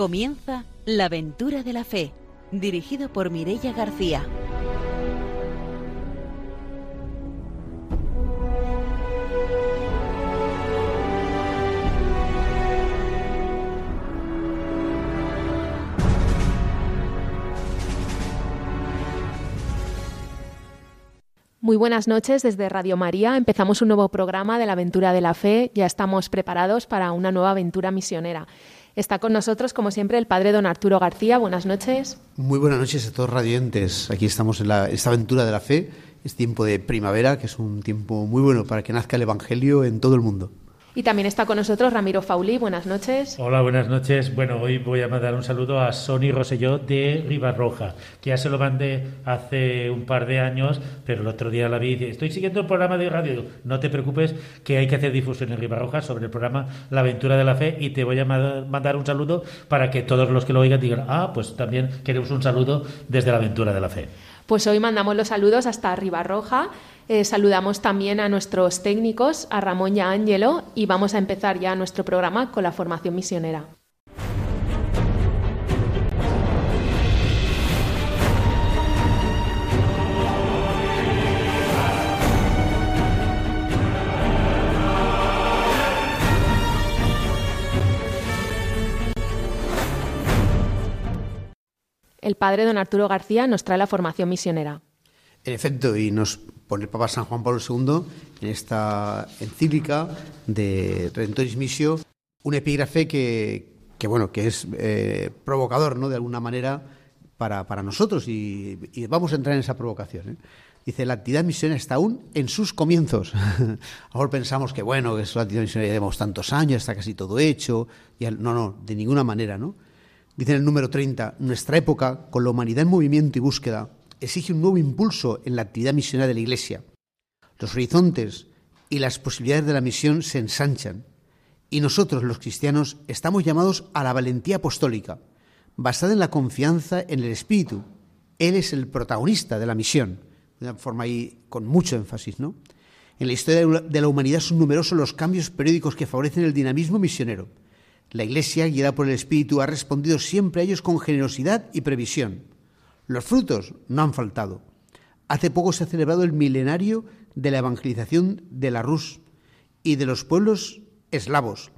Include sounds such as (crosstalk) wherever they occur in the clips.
Comienza La aventura de la fe, dirigido por Mirella García. Muy buenas noches desde Radio María. Empezamos un nuevo programa de la aventura de la fe. Ya estamos preparados para una nueva aventura misionera. Está con nosotros, como siempre, el padre don Arturo García. Buenas noches. Muy buenas noches a todos radiantes. Aquí estamos en esta aventura de la fe. Es tiempo de primavera, que es un tiempo muy bueno para que nazca el Evangelio en todo el mundo. Y también está con nosotros Ramiro Fauli. Buenas noches. Hola, buenas noches. Bueno, hoy voy a mandar un saludo a Sony Roselló de Ribarroja, que ya se lo mandé hace un par de años, pero el otro día la vi y dice, estoy siguiendo el programa de radio. No te preocupes, que hay que hacer difusión en Ribarroja sobre el programa La Aventura de la Fe y te voy a mandar un saludo para que todos los que lo oigan digan, ah, pues también queremos un saludo desde La Aventura de la Fe. Pues hoy mandamos los saludos hasta Ribarroja eh, saludamos también a nuestros técnicos, a Ramón y a Ángelo, y vamos a empezar ya nuestro programa con la formación misionera. El padre don Arturo García nos trae la formación misionera. En efecto, y nos pone el Papa San Juan Pablo II en esta encíclica de Redentoris Missio un epígrafe que, bueno, que es eh, provocador, ¿no? De alguna manera para, nosotros y, vamos a entrar en esa provocación. ¿eh? Dice, la actividad misionera está aún en sus comienzos. (laughs) Ahora pensamos que, bueno, que es la actividad misionera llevamos tantos años, está casi todo hecho. Y no, no, de ninguna manera, ¿no? Dice en el número 30, nuestra época, con la humanidad en movimiento y búsqueda, exige un nuevo impulso en la actividad misionera de la Iglesia. Los horizontes y las posibilidades de la misión se ensanchan y nosotros, los cristianos, estamos llamados a la valentía apostólica, basada en la confianza en el Espíritu. Él es el protagonista de la misión, de una forma ahí con mucho énfasis, ¿no? En la historia de la humanidad son numerosos los cambios periódicos que favorecen el dinamismo misionero. La Iglesia, guiada por el Espíritu, ha respondido siempre a ellos con generosidad y previsión. Los frutos no han faltado. Hace poco se ha celebrado el milenario de la evangelización de la Rus y de los pueblos eslavos,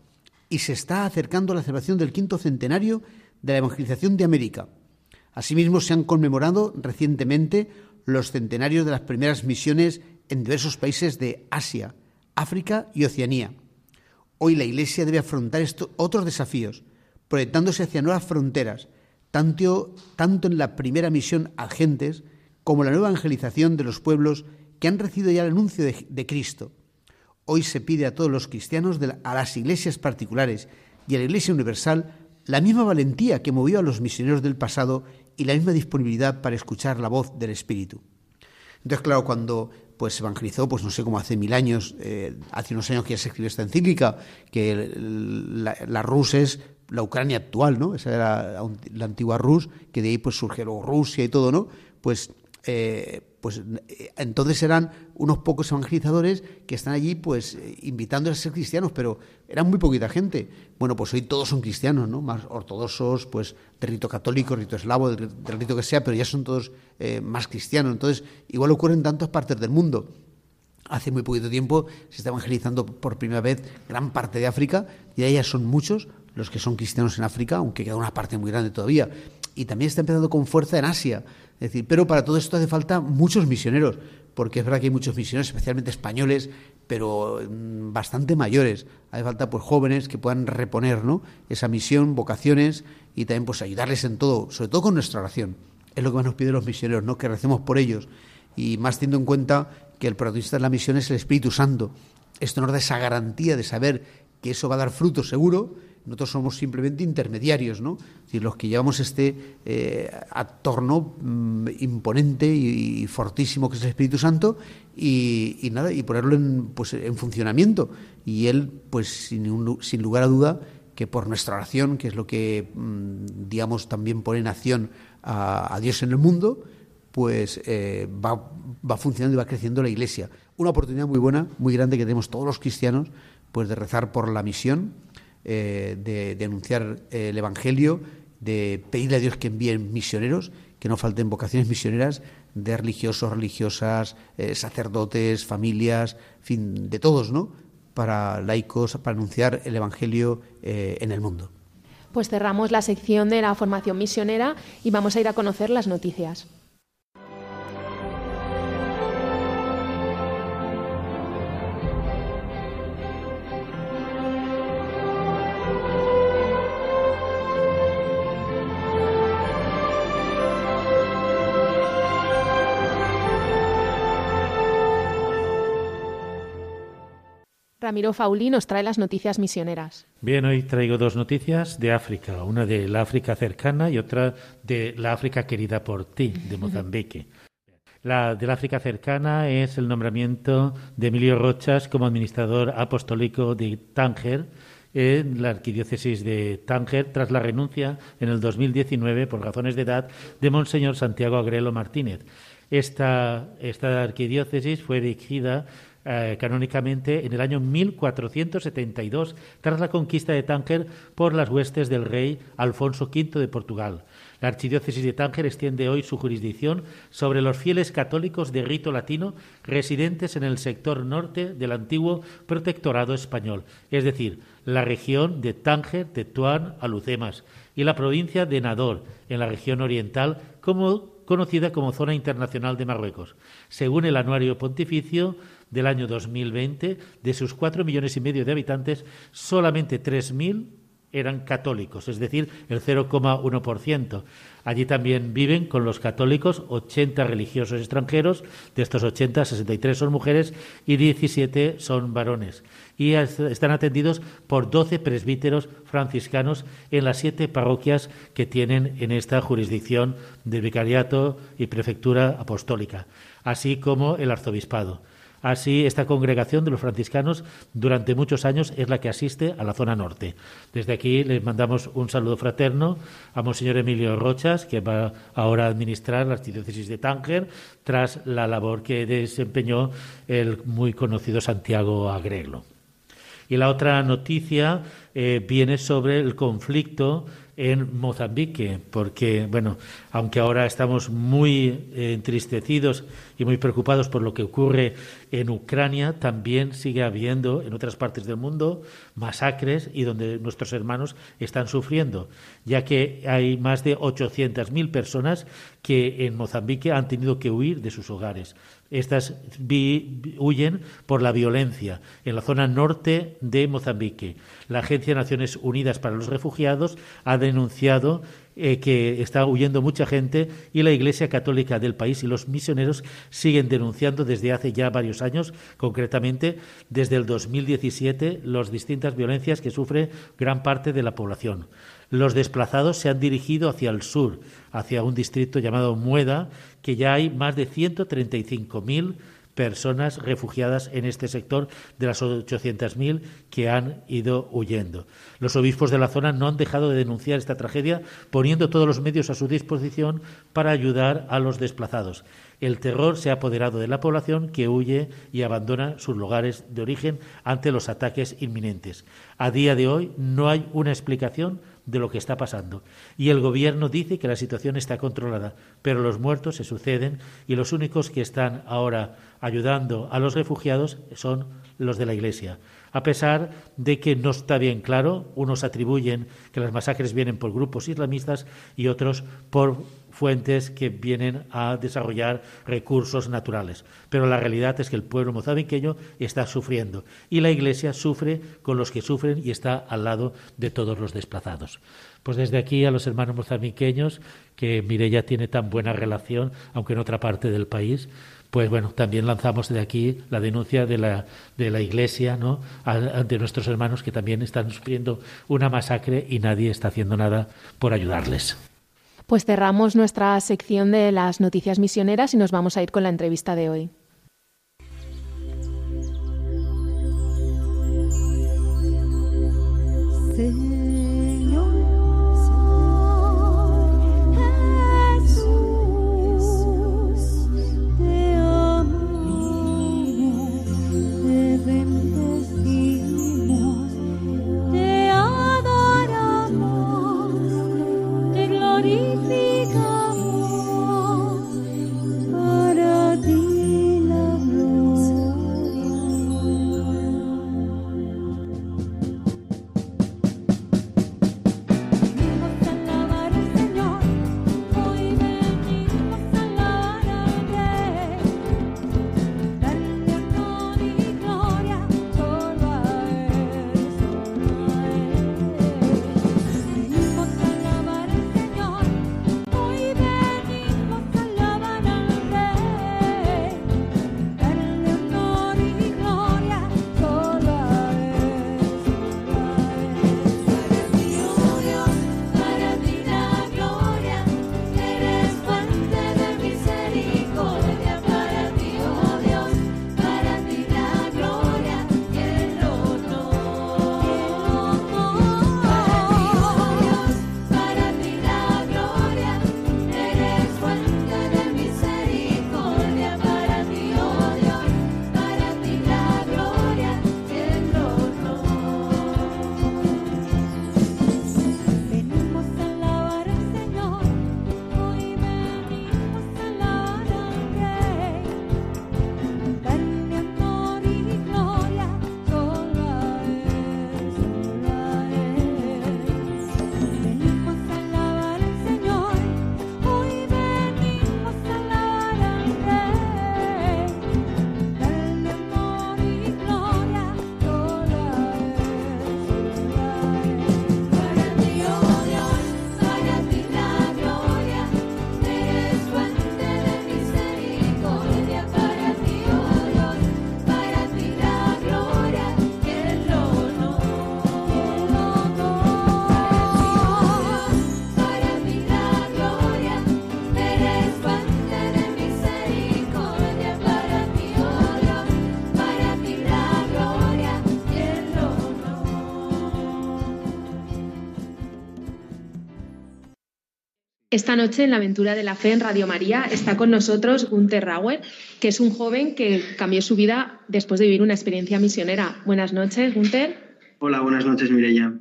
y se está acercando la celebración del quinto centenario de la evangelización de América. Asimismo, se han conmemorado recientemente los centenarios de las primeras misiones en diversos países de Asia, África y Oceanía. Hoy la Iglesia debe afrontar otros desafíos, proyectándose hacia nuevas fronteras, tanto, tanto en la primera misión a gentes como la nueva evangelización de los pueblos que han recibido ya el anuncio de, Cristo. Hoy se pide a todos los cristianos, a las iglesias particulares y a la Iglesia Universal la misma valentía que movió a los misioneros del pasado y la misma disponibilidad para escuchar la voz del Espíritu. Entonces, claro, cuando pues evangelizó, pues no sé, cómo hace mil años, eh, hace unos años que ya se escribió esta encíclica, que la, la Rus es la Ucrania actual, ¿no? Esa era la antigua Rus, que de ahí pues surgió Rusia y todo, ¿no? Pues, eh, pues eh, entonces eran unos pocos evangelizadores que están allí pues eh, invitando a ser cristianos, pero eran muy poquita gente. Bueno, pues hoy todos son cristianos, ¿no? Más ortodoxos, pues de rito católico, rito eslavo, del, rito que sea, pero ya son todos más cristianos. Entonces, igual ocurre en tantas partes del mundo. Hace muy poquito tiempo se está evangelizando por primera vez gran parte de África y ahí ya son muchos los que son cristianos en África, aunque queda una parte muy grande todavía. Y también está empezando con fuerza en Asia. Es decir, pero para todo esto hace falta muchos misioneros, porque es verdad que hay muchos misioneros, especialmente españoles, pero mm, bastante mayores. Hace falta pues jóvenes que puedan reponer ¿no? esa misión, vocaciones y también pues ayudarles en todo, sobre todo con nuestra oración. Es lo que más nos piden los misioneros, ¿no? que recemos por ellos. Y más teniendo en cuenta que el protagonista de la misión es el Espíritu Santo. Esto nos da esa garantía de saber que eso va a dar fruto seguro nosotros somos simplemente intermediarios, ¿no? Los que llevamos este eh, atorno mm, imponente y, fortísimo que es el Espíritu Santo y, ponerlo en, pues, en funcionamiento. Y él, pues sin, sin lugar a duda, que por nuestra oración, que es lo que, mm, digamos, también pone en acción a, Dios en el mundo, pues eh, va, va funcionando y va creciendo la Iglesia. Una oportunidad muy buena, muy grande que tenemos todos los cristianos, pues de rezar por la misión, eh, de denunciar el Evangelio, de pedirle a Dios que envíe misioneros, que no falten vocaciones misioneras de religiosos, religiosas, eh, sacerdotes, familias, fin, de todos, ¿no? Para laicos, para anunciar el Evangelio eh, en el mundo. Pues cerramos la sección de la formación misionera y vamos a ir a conocer las noticias. Ramiro Fauli nos trae las noticias misioneras. Bien, hoy traigo dos noticias de África, una de la África cercana y otra de la África querida por ti, de Mozambique. La de la África cercana es el nombramiento de Emilio Rochas como administrador apostólico de Tánger en la arquidiócesis de Tánger tras la renuncia en el 2019 por razones de edad de Monseñor Santiago Agrelo Martínez. Esta, esta arquidiócesis fue dirigida eh, canónicamente en el año 1472, tras la conquista de Tánger por las huestes del rey Alfonso V de Portugal. La archidiócesis de Tánger extiende hoy su jurisdicción sobre los fieles católicos de rito latino residentes en el sector norte del antiguo protectorado español, es decir, la región de Tánger, Tetuán, Alucemas y la provincia de Nador, en la región oriental, como conocida como Zona Internacional de Marruecos. Según el anuario pontificio, del año 2020, de sus cuatro millones y medio de habitantes, solamente 3.000 eran católicos, es decir, el 0,1%. Allí también viven con los católicos 80 religiosos extranjeros, de estos 80, 63 son mujeres y 17 son varones. Y están atendidos por 12 presbíteros franciscanos en las siete parroquias que tienen en esta jurisdicción del vicariato y prefectura apostólica, así como el arzobispado. Así, esta congregación de los franciscanos durante muchos años es la que asiste a la zona norte. Desde aquí les mandamos un saludo fraterno a Monseñor Emilio Rochas, que va ahora a administrar la archidiócesis de Tánger, tras la labor que desempeñó el muy conocido Santiago Agreglo. Y la otra noticia eh, viene sobre el conflicto en Mozambique, porque, bueno, aunque ahora estamos muy eh, entristecidos y muy preocupados por lo que ocurre en Ucrania, también sigue habiendo en otras partes del mundo masacres y donde nuestros hermanos están sufriendo, ya que hay más de 800.000 personas que en Mozambique han tenido que huir de sus hogares. Estas huyen por la violencia en la zona norte de Mozambique. La Agencia de Naciones Unidas para los Refugiados ha denunciado eh, que está huyendo mucha gente y la Iglesia Católica del país y los misioneros siguen denunciando desde hace ya varios años, concretamente desde el 2017, las distintas violencias que sufre gran parte de la población. Los desplazados se han dirigido hacia el sur, hacia un distrito llamado Mueda, que ya hay más de 135.000 personas refugiadas en este sector de las 800.000 que han ido huyendo. Los obispos de la zona no han dejado de denunciar esta tragedia, poniendo todos los medios a su disposición para ayudar a los desplazados. El terror se ha apoderado de la población que huye y abandona sus lugares de origen ante los ataques inminentes. A día de hoy no hay una explicación de lo que está pasando. Y el gobierno dice que la situación está controlada, pero los muertos se suceden y los únicos que están ahora ayudando a los refugiados son los de la Iglesia. A pesar de que no está bien claro, unos atribuyen que las masacres vienen por grupos islamistas y otros por fuentes que vienen a desarrollar recursos naturales. Pero la realidad es que el pueblo mozambiqueño está sufriendo y la Iglesia sufre con los que sufren y está al lado de todos los desplazados. Pues desde aquí a los hermanos mozambiqueños, que Mireya tiene tan buena relación, aunque en otra parte del país, pues bueno, también lanzamos de aquí la denuncia de la, de la Iglesia ¿no? ante nuestros hermanos que también están sufriendo una masacre y nadie está haciendo nada por ayudarles. Pues cerramos nuestra sección de las noticias misioneras y nos vamos a ir con la entrevista de hoy. Esta noche en la aventura de la fe en Radio María está con nosotros Gunther Rauer, que es un joven que cambió su vida después de vivir una experiencia misionera. Buenas noches, Gunther. Hola, buenas noches, Mireya.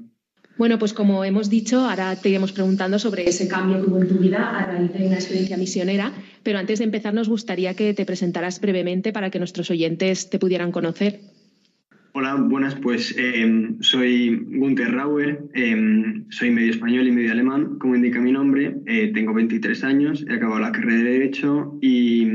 Bueno, pues como hemos dicho, ahora te iremos preguntando sobre ese cambio que hubo en tu vida a raíz de una experiencia misionera, pero antes de empezar nos gustaría que te presentaras brevemente para que nuestros oyentes te pudieran conocer. Hola, buenas, pues em, soy Gunther Rauer, em, soy medio español y medio alemán, como indica mi nombre, eh, tengo 23 años, he acabado la carrera de Derecho y,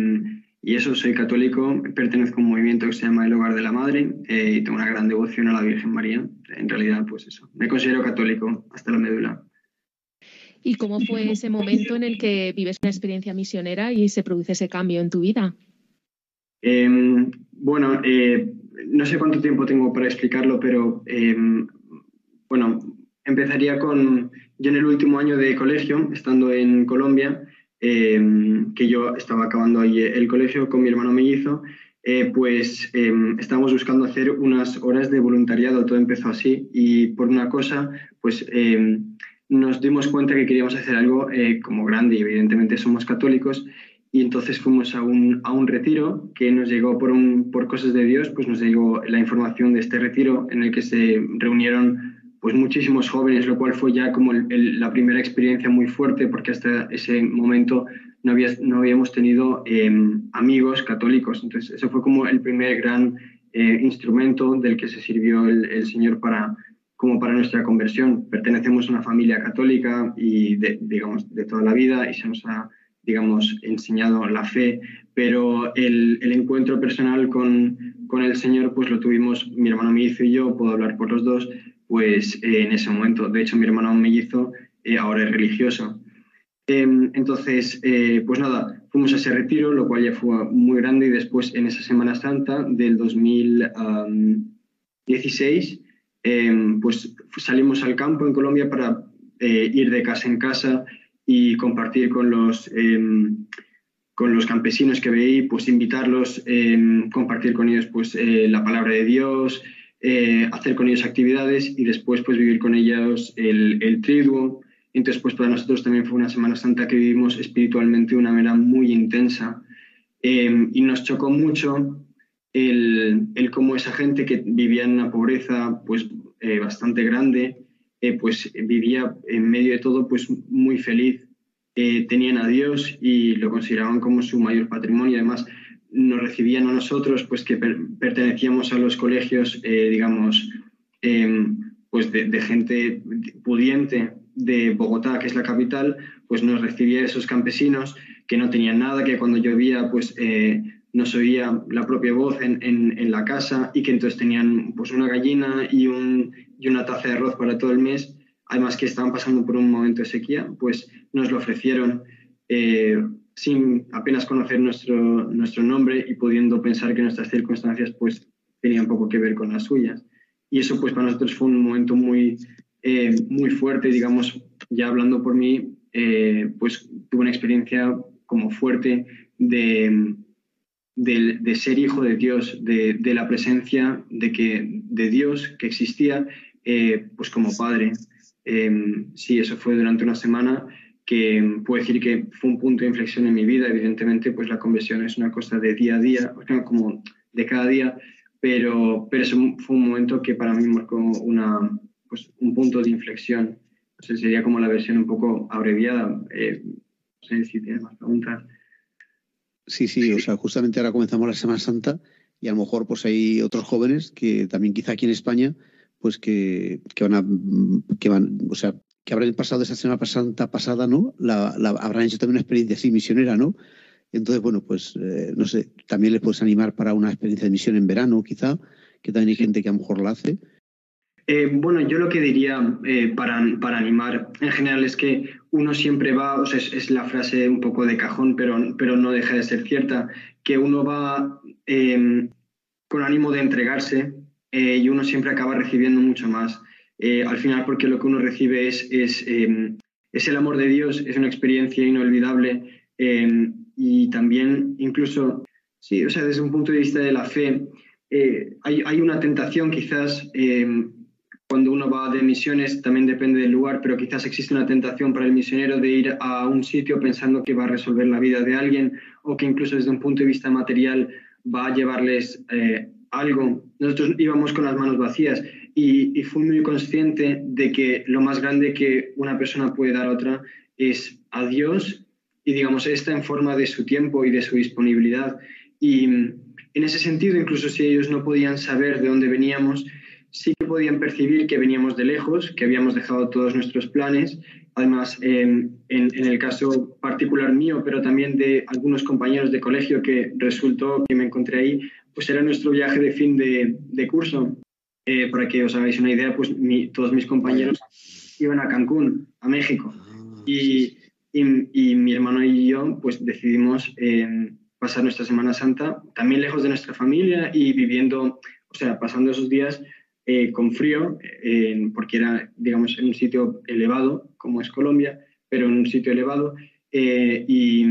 eso, soy católico, pertenezco a un movimiento que se llama El Hogar de la Madre eh, y tengo una gran devoción a la Virgen María. En realidad, pues eso, me considero católico hasta la médula. ¿Y cómo fue ese momento en el que vives una experiencia misionera y se produce ese cambio en tu vida? Em, bueno, eh, no sé cuánto tiempo tengo para explicarlo, pero em, bueno, empezaría con, yo en el último año de colegio, estando en Colombia, em, que yo estaba acabando ahí el colegio con mi hermano mellizo, eh, pues em, estábamos buscando hacer unas horas de voluntariado, todo empezó así, y por una cosa, pues nos dimos cuenta que queríamos hacer algo eh, como grande, y evidentemente somos católicos, y entonces fuimos a un, a un retiro que nos llegó por, un, por cosas de Dios, pues nos llegó la información de este retiro en el que se reunieron pues muchísimos jóvenes, lo cual fue ya como la primera experiencia muy fuerte porque hasta ese momento no, había, no habíamos tenido em, amigos católicos. Entonces eso fue como el primer gran eh, instrumento del que se sirvió el, el, Señor para, como para nuestra conversión. Pertenecemos a una familia católica y de, digamos de toda la vida y se nos ha digamos, enseñado la fe, pero el, el encuentro personal con, con, el Señor, pues lo tuvimos mi hermano mellizo y yo, puedo hablar por los dos, pues eh, en ese momento. De hecho, mi hermano mellizo eh, ahora es religioso. Em, entonces, eh, pues nada, fuimos a ese retiro, lo cual ya fue muy grande y después en esa Semana Santa del 2016, em, pues salimos al campo en Colombia para ir de casa en casa y compartir con los, em, con los campesinos que veí, pues invitarlos, eh, compartir con ellos pues, eh, la palabra de Dios, eh, hacer con ellos actividades y después pues vivir con ellos el, el triduo. Entonces pues para nosotros también fue una Semana Santa que vivimos espiritualmente de una manera muy intensa em, y nos chocó mucho el, el cómo esa gente que vivía en una pobreza pues bastante grande, eh, pues vivía en medio de todo pues muy feliz. Eh, tenían a Dios y lo consideraban como su mayor patrimonio. Además, nos recibían a nosotros, pues que pertenecíamos a los colegios, eh, digamos, em, pues de, gente pudiente de Bogotá, que es la capital, pues nos recibía esos campesinos que no tenían nada, que cuando llovía, pues nos oía la propia voz en, en, la casa y que entonces tenían pues una gallina y, un, y una taza de arroz para todo el mes, además que estaban pasando por un momento de sequía, pues nos lo ofrecieron eh, sin apenas conocer nuestro, nuestro nombre y pudiendo pensar que nuestras circunstancias pues tenían poco que ver con las suyas. Y eso pues para nosotros fue un momento muy, eh, muy fuerte, digamos, ya hablando por mí, eh, pues tuve una experiencia como fuerte de de, ser hijo de Dios, de, la presencia de, que, de Dios que existía eh, pues como padre. Em, sí, eso fue durante una semana que puedo decir que fue un punto de inflexión en mi vida. Evidentemente, pues la conversión es una cosa de día a día, como de cada día, pero, pero eso fue un momento que para mí marcó una, pues, un punto de inflexión. sería como la versión un poco abreviada. Eh, no sé si tienes más preguntas. Sí, sí, o sea, justamente ahora comenzamos la Semana Santa y a lo mejor pues hay otros jóvenes que también quizá aquí en España pues que, van a que van, o sea, que habrán pasado esa Semana Santa pasada, ¿no? La, habrán hecho también una experiencia así misionera, ¿no? Entonces, bueno, pues eh, no sé, también les puedes animar para una experiencia de misión en verano, quizá, que también hay gente que a lo mejor la hace. Eh, bueno, yo lo que diría eh, para, para, animar en general es que uno siempre va, es, la frase un poco de cajón, pero, pero no deja de ser cierta, que uno va em, con ánimo de entregarse eh, y uno siempre acaba recibiendo mucho más. al final, porque lo que uno recibe es, es, em, es, el amor de Dios, es una experiencia inolvidable em, y también incluso, sí, o sea, desde un punto de vista de la fe, hay, hay, una tentación quizás cuando uno va de misiones también depende del lugar, pero quizás existe una tentación para el misionero de ir a un sitio pensando que va a resolver la vida de alguien o que incluso desde un punto de vista material va a llevarles eh, algo. Nosotros íbamos con las manos vacías y, y, fui muy consciente de que lo más grande que una persona puede dar a otra es a Dios y digamos, está en forma de su tiempo y de su disponibilidad. Y en ese sentido, incluso si ellos no podían saber de dónde veníamos, sí que podían percibir que veníamos de lejos, que habíamos dejado todos nuestros planes. Además, en, el caso particular mío, pero también de algunos compañeros de colegio que resultó que me encontré ahí, pues era nuestro viaje de fin de, curso. Eh, para que os hagáis una idea, pues todos mis compañeros iban a Cancún, a México. Ah, y, y, mi hermano y yo pues decidimos eh, pasar nuestra Semana Santa también lejos de nuestra familia y viviendo, o sea, pasando esos días eh, con frío, porque era, digamos, en un sitio elevado, como es Colombia, pero en un sitio elevado, eh, y,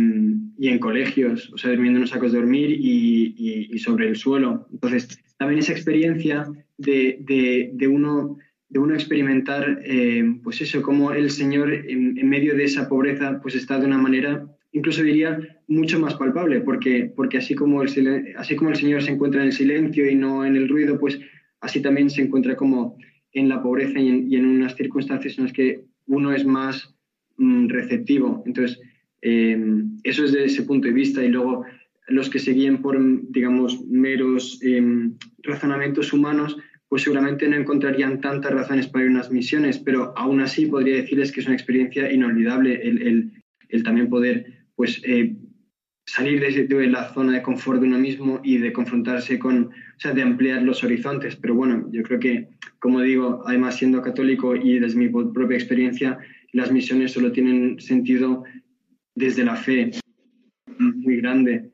y, en colegios, o sea, durmiendo en los sacos de dormir y, y, sobre el suelo. Entonces, también esa experiencia de, de, de uno de uno experimentar, eh, pues eso, como el Señor en, medio de esa pobreza, pues está de una manera, incluso diría, mucho más palpable, porque, porque así, como el, así como el Señor se encuentra en el silencio y no en el ruido, pues así también se encuentra como en la pobreza y en, unas circunstancias en las que uno es más mm, receptivo. Entonces, eh, eso es desde ese punto de vista y luego los que seguían por, digamos, meros eh, razonamientos humanos, pues seguramente no encontrarían tantas razones para ir a unas misiones, pero aún así podría decirles que es una experiencia inolvidable el, el, también poder pues, eh, salir de, la zona de confort de uno mismo y de confrontarse con, o sea, de ampliar los horizontes. Pero bueno, yo creo que, como digo, además siendo católico y desde mi propia experiencia, las misiones solo tienen sentido desde la fe muy grande.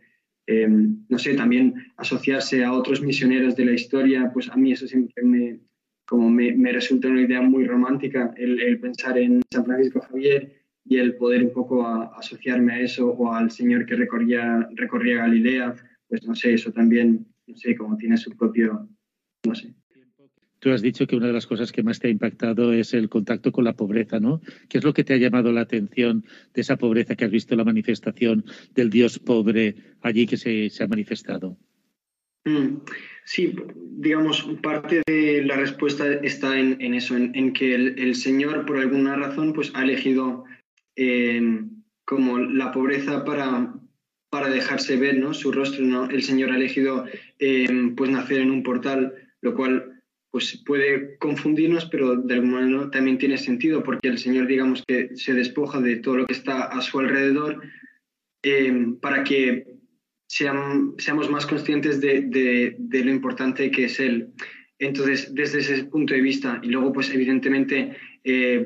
Em, no sé, también asociarse a otros misioneros de la historia, pues a mí eso siempre me, como me, resulta una idea muy romántica, el, pensar en San Francisco Javier y el poder un poco asociarme a eso o al Señor que recorría, recorría Galilea, pues no sé, eso también, no sé, como tiene su propio, no sé. Tú has dicho que una de las cosas que más te ha impactado es el contacto con la pobreza, ¿no? ¿Qué es lo que te ha llamado la atención de esa pobreza que has visto en la manifestación del Dios pobre allí que se, ha manifestado? Mm, sí, digamos, parte de la respuesta está en, eso, en, que el, Señor, por alguna razón, pues ha elegido eh, como la pobreza para, para dejarse ver, ¿no? Su rostro, ¿no? El Señor ha elegido eh, pues nacer en un portal, lo cual pues puede confundirnos, pero de alguna manera también tiene sentido, porque el Señor, digamos que se despoja de todo lo que está a su alrededor eh, para que seamos más conscientes de, lo importante que es Él. Entonces, desde ese punto de vista, y luego, pues evidentemente, eh,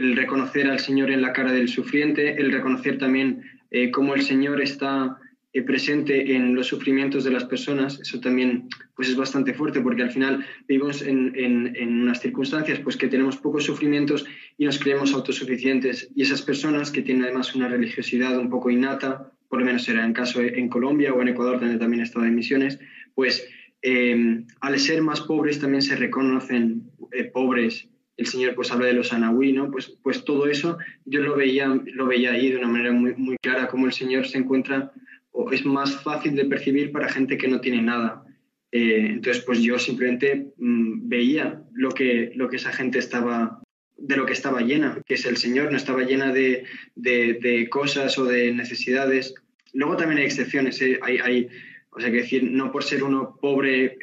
el reconocer al Señor en la cara del sufriente, el reconocer también eh, cómo el Señor está eh, presente en los sufrimientos de las personas, eso también pues es bastante fuerte porque al final vivimos en, en, unas circunstancias pues que tenemos pocos sufrimientos y nos creemos autosuficientes. Y esas personas que tienen además una religiosidad un poco innata, por lo menos era en caso en Colombia o en Ecuador donde también he estado en misiones, pues eh, al ser más pobres también se reconocen eh, pobres el Señor pues habla de los anahuí, ¿no? Pues, pues todo eso yo lo veía, lo veía ahí de una manera muy, muy clara, como el Señor se encuentra o es más fácil de percibir para gente que no tiene nada. Eh, entonces, pues yo simplemente mm, veía lo que, lo que esa gente estaba, de lo que estaba llena, que es el Señor, no estaba llena de, de, cosas o de necesidades. Luego también hay excepciones, ¿eh? hay, hay, o sea, que decir, no por ser uno pobre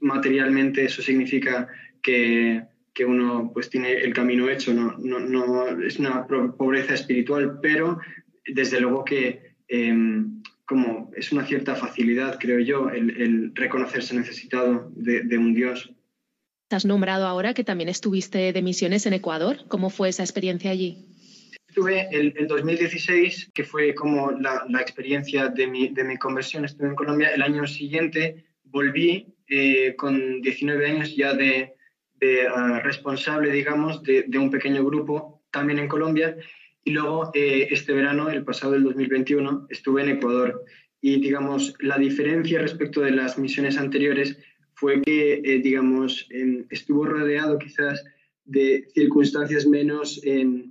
materialmente, eso significa que, que uno pues tiene el camino hecho, no, no, no es una pobreza espiritual, pero desde luego que em, como es una cierta facilidad, creo yo, el, reconocerse necesitado de, un Dios. Has nombrado ahora que también estuviste de misiones en Ecuador. ¿Cómo fue esa experiencia allí? Estuve en 2016, que fue como la, experiencia de mi, de mi, conversión, estuve en Colombia. El año siguiente volví eh, con 19 años ya de, ah, responsable, digamos, de, de un pequeño grupo también en Colombia y luego, eh, este verano, el pasado del 2021, estuve en Ecuador. Y, digamos, la diferencia respecto de las misiones anteriores fue que, eh, digamos, estuvo rodeado quizás de circunstancias menos em,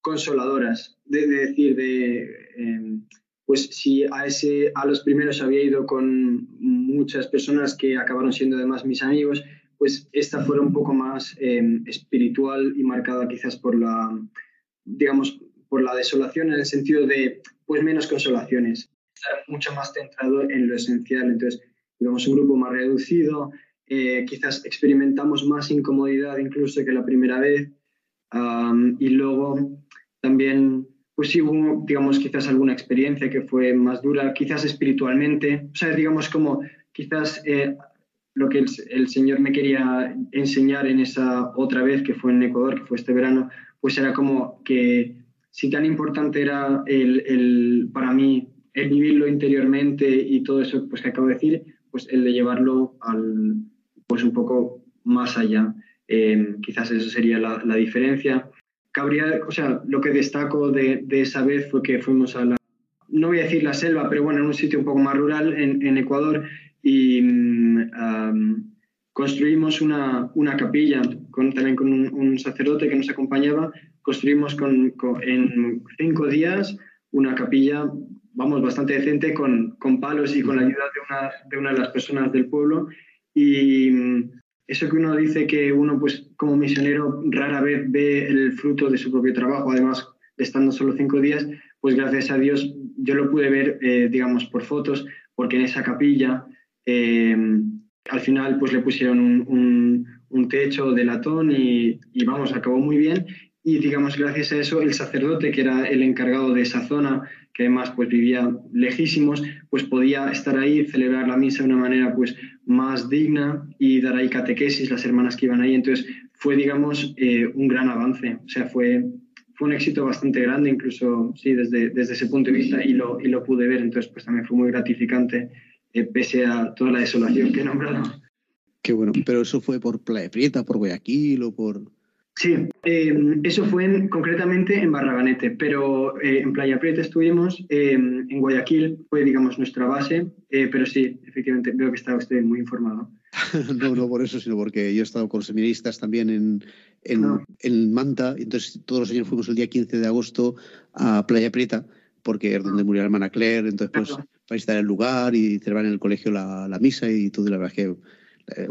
consoladoras, de, decir, de, em, pues si a, ese, a los primeros había ido con muchas personas que acabaron siendo además mis amigos, pues esta fue un poco más em, espiritual y marcada quizás por la, digamos, por la desolación en el sentido de, pues menos consolaciones, estar mucho más centrado en lo esencial. Entonces, digamos, un grupo más reducido, eh, quizás experimentamos más incomodidad incluso que la primera vez. y luego también, pues sí hubo, digamos, quizás alguna experiencia que fue más dura, quizás espiritualmente. O sea, digamos, como quizás eh, lo que el, Señor me quería enseñar en esa otra vez que fue en Ecuador, que fue este verano, pues era como que si tan importante era el, el, para mí el vivirlo interiormente y todo eso pues, que acabo de decir, pues el de llevarlo al, pues un poco más allá. Eh, quizás eso sería la, la, diferencia. Cabría, o sea, lo que destaco de, de, esa vez fue que fuimos a la, no voy a decir la selva, pero bueno, en un sitio un poco más rural en, en Ecuador y um, construimos una, una capilla con, también con un, un, sacerdote que nos acompañaba. Construimos con, con, en cinco días una capilla vamos, bastante decente con, con palos y con la ayuda de una, de una de las personas del pueblo. Y mm, eso que uno dice que uno, pues como misionero, rara vez ve el fruto de su propio trabajo, además estando solo cinco días, pues gracias a Dios yo lo pude ver, eh, digamos, por fotos, porque en esa capilla eh, al final pues le pusieron un, un, techo de latón y, y, vamos, acabó muy bien. Y digamos, gracias a eso, el sacerdote, que era el encargado de esa zona, que además pues vivía lejísimos, pues podía estar ahí, celebrar la misa de una manera pues más digna y dar ahí catequesis, las hermanas que iban ahí. Entonces fue, digamos, eh, un gran avance. O sea, fue, fue un éxito bastante grande, incluso, sí, desde, desde ese punto de vista y lo, y lo pude ver. Entonces, pues también fue muy gratificante, pese a toda la desolación que he nombrado. Qué bueno, pero eso fue por Playa Prieta, por Guayaquil o por... Sí, eh, eso fue concretamente en Barraganete, pero eh, en Playa Prieta estuvimos, eh, en Guayaquil fue, digamos, nuestra base, pero sí, efectivamente, veo que está usted muy informado. (laughs) no, no por eso, sino porque yo he estado con seminaristas también en, en, ah. en, Manta, entonces todos los años fuimos el día 15 de agosto a Playa Prieta, porque es donde murió la hermana Claire, entonces pues claro. Para en el lugar y celebrar en el colegio la, la misa y todo, la verdad que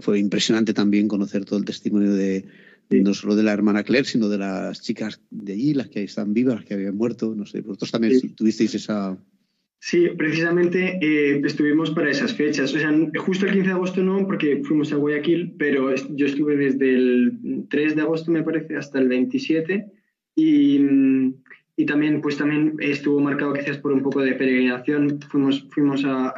fue impresionante también conocer todo el testimonio de no solo de la hermana Claire, sino de las chicas de allí, las que están vivas, las que habían muerto. No sé, vosotros también sí. tuvisteis esa. Sí, precisamente eh, estuvimos para esas fechas. O sea, justo el 15 de agosto no, porque fuimos a Guayaquil, pero yo estuve desde el 3 de agosto, me parece, hasta el 27. Y, y también, pues también estuvo marcado quizás por un poco de peregrinación. Fuimos, fuimos a,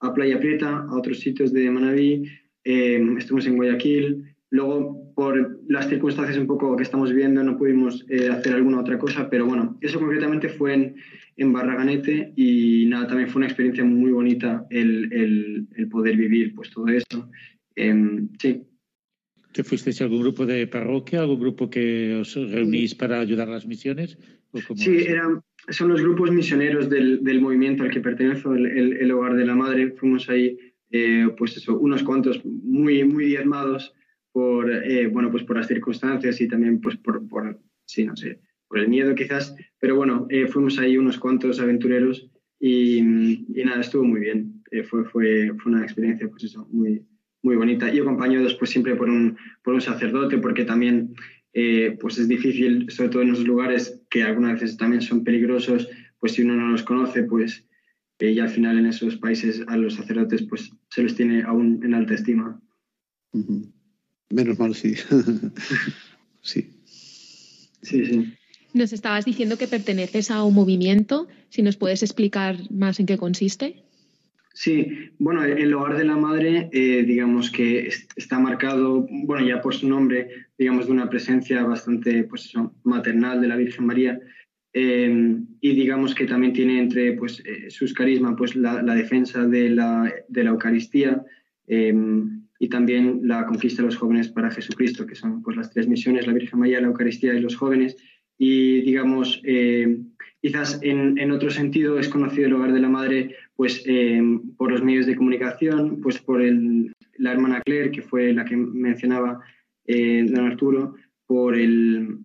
a, Playa Prieta, a otros sitios de Manabí, eh, estuvimos en Guayaquil. Luego, por las circunstancias un poco que estamos viendo, no pudimos eh, hacer alguna otra cosa, pero bueno, eso concretamente fue en, en Barraganete y nada, también fue una experiencia muy bonita el, el, poder vivir pues todo eso. Eh, sí. ¿Te fuisteis algún grupo de parroquia, algún grupo que os reunís para ayudar a las misiones? sí, eran, son los grupos misioneros del, del movimiento al que pertenezco, el, el, Hogar de la Madre. Fuimos ahí, eh, pues eso, unos cuantos muy, muy diezmados por, eh, bueno, pues por las circunstancias y también pues por, por, sí, no sé, por el miedo quizás, pero bueno, eh, fuimos ahí unos cuantos aventureros y, y nada, estuvo muy bien, eh, fue, fue, fue, una experiencia pues eso, muy, muy bonita y acompañado después siempre por un, por un sacerdote porque también eh, pues es difícil, sobre todo en esos lugares que algunas veces también son peligrosos, pues si uno no los conoce, pues y al final en esos países a los sacerdotes pues se los tiene aún en alta estima. Uh -huh. Menos mal, sí. (laughs) sí. Sí, sí. Nos estabas diciendo que perteneces a un movimiento. Si nos puedes explicar más en qué consiste. Sí, bueno, el hogar de la madre, eh, digamos que está marcado, bueno, ya por su nombre, digamos, de una presencia bastante, pues maternal de la Virgen María. Eh, y digamos que también tiene entre pues, eh, sus carismas pues, la, la, defensa de la, de la Eucaristía, eh, y también la conquista de los jóvenes para Jesucristo, que son pues, las tres misiones, la Virgen María, la Eucaristía y los jóvenes. Y digamos, eh, quizás en, en, otro sentido es conocido el hogar de la madre pues eh, por los medios de comunicación, pues por el, la hermana Claire, que fue la que mencionaba eh, don Arturo, por el,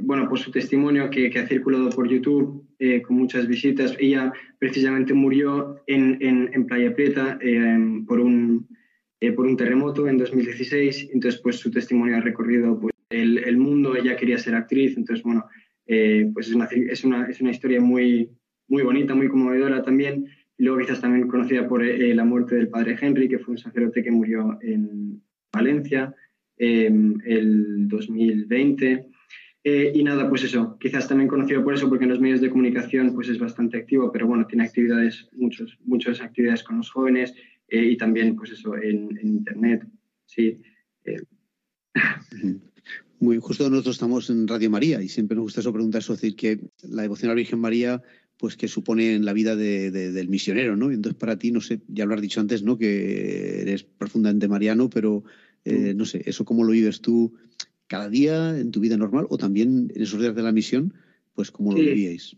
bueno, por su testimonio que, que, ha circulado por YouTube con muchas visitas. Ella precisamente murió en, en, en Playa Prieta por un por un terremoto en 2016, entonces pues su testimonio ha recorrido pues, el, mundo, ella quería ser actriz, entonces bueno, eh, pues es una, es, una, es una, historia muy, muy bonita, muy conmovedora también, luego quizás también conocida por eh, la muerte del padre Henry, que fue un sacerdote que murió en Valencia en el 2020. Eh, y nada, pues eso, quizás también conocido por eso, porque en los medios de comunicación pues es bastante activo, pero bueno, tiene actividades, muchos, muchas actividades con los jóvenes y también pues eso en, en Internet, sí. Muy justo nosotros estamos en Radio María y siempre nos gusta eso preguntar eso, decir que la devoción a la Virgen María, pues que supone en la vida del misionero, ¿no? Y entonces para ti, no sé, ya lo has dicho antes, ¿no? Que eres profundamente mariano, pero eh, no sé, eso cómo lo vives tú cada día en tu vida normal o también en esos días de la misión, pues cómo lo vivíais.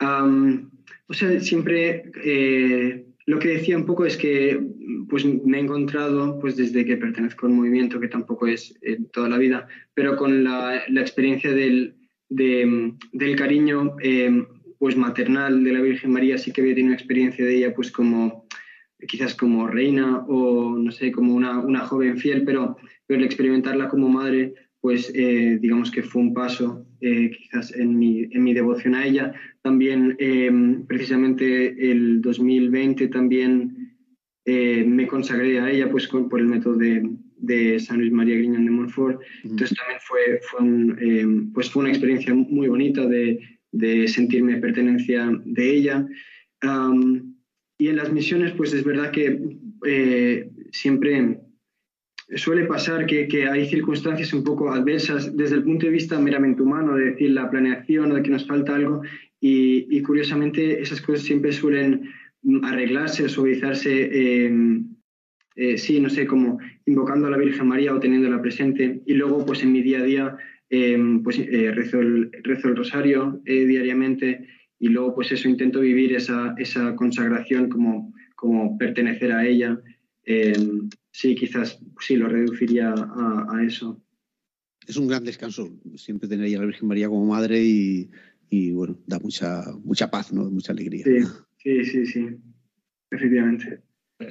o sea, siempre eh, lo que decía un poco es que pues, me he encontrado, pues desde que pertenezco a un movimiento que tampoco es eh, toda la vida, pero con la, experiencia del, del cariño eh, pues maternal de la Virgen María, sí que había tenido experiencia de ella pues como quizás como reina o no sé, como una, una joven fiel, pero, pero experimentarla como madre pues eh, digamos que fue un paso eh, quizás en mi, en mi, devoción a ella. También em, precisamente el 2020 también eh, me consagré a ella pues por el método de, de, San Luis María Griñón de Montfort. Entonces también fue, fue, em, pues fue una experiencia muy bonita de, de sentirme pertenencia de ella. y en las misiones pues es verdad que siempre suele pasar que, hay circunstancias un poco adversas desde el punto de vista meramente humano, de decir la planeación o de que nos falta algo, y, curiosamente esas cosas siempre suelen arreglarse o suavizarse, em, eh, sí, no sé, como invocando a la Virgen María o teniéndola presente, y luego pues en mi día a día em, pues eh, rezo, el, rezo el rosario eh, diariamente, y luego pues eso intento vivir esa, esa consagración como, como pertenecer a ella. Sí, quizás sí lo reduciría a, eso. Es un gran descanso siempre tener a la Virgen María como madre y, bueno, da mucha, mucha paz, ¿no? mucha alegría. Sí, sí, sí, efectivamente.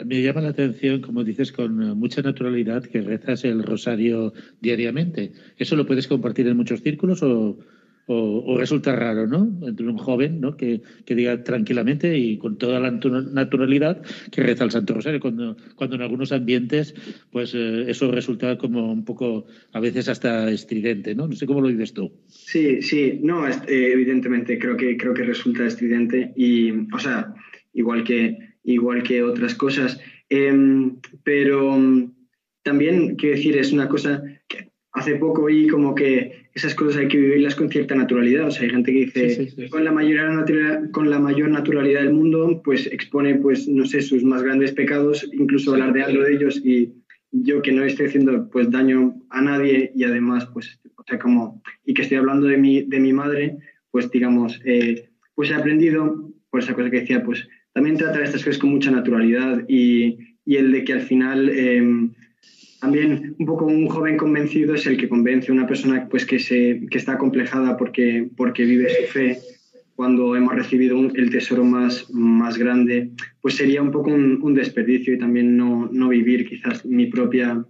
Me llama la atención, como dices, con mucha naturalidad que rezas el rosario diariamente. ¿Eso lo puedes compartir en muchos círculos o, o, resulta raro, ¿no? Entre un joven, ¿no? Que, diga tranquilamente y con toda la naturalidad que reza el Santo Rosario, cuando, cuando en algunos ambientes, pues eh, eso resulta como un poco, a veces hasta estridente, ¿no? No sé cómo lo vives tú. Sí, sí, no, eh, evidentemente creo que, creo que resulta estridente y, o sea, igual que, igual que otras cosas, em, pero también, quiero decir, es una cosa que hace poco oí como que esas cosas hay que vivirlas con cierta naturalidad. O sea, hay gente que dice, Con, la mayor con la mayor naturalidad del mundo, pues expone, pues, no sé, sus más grandes pecados, incluso alardeando de ellos. Y yo que no estoy haciendo, pues, daño a nadie y además, pues, o sea, como, y que estoy hablando de mi, de mi madre, pues, digamos, eh, pues he aprendido, por esa cosa que decía, pues, también tratar estas cosas con mucha naturalidad y, y el de que al final... Eh, también un poco un joven convencido es el que convence a una persona pues, que, se, que está complejada porque, porque vive su fe cuando hemos recibido el tesoro más, más grande, pues sería un poco un, desperdicio y también no, no, vivir quizás mi propia,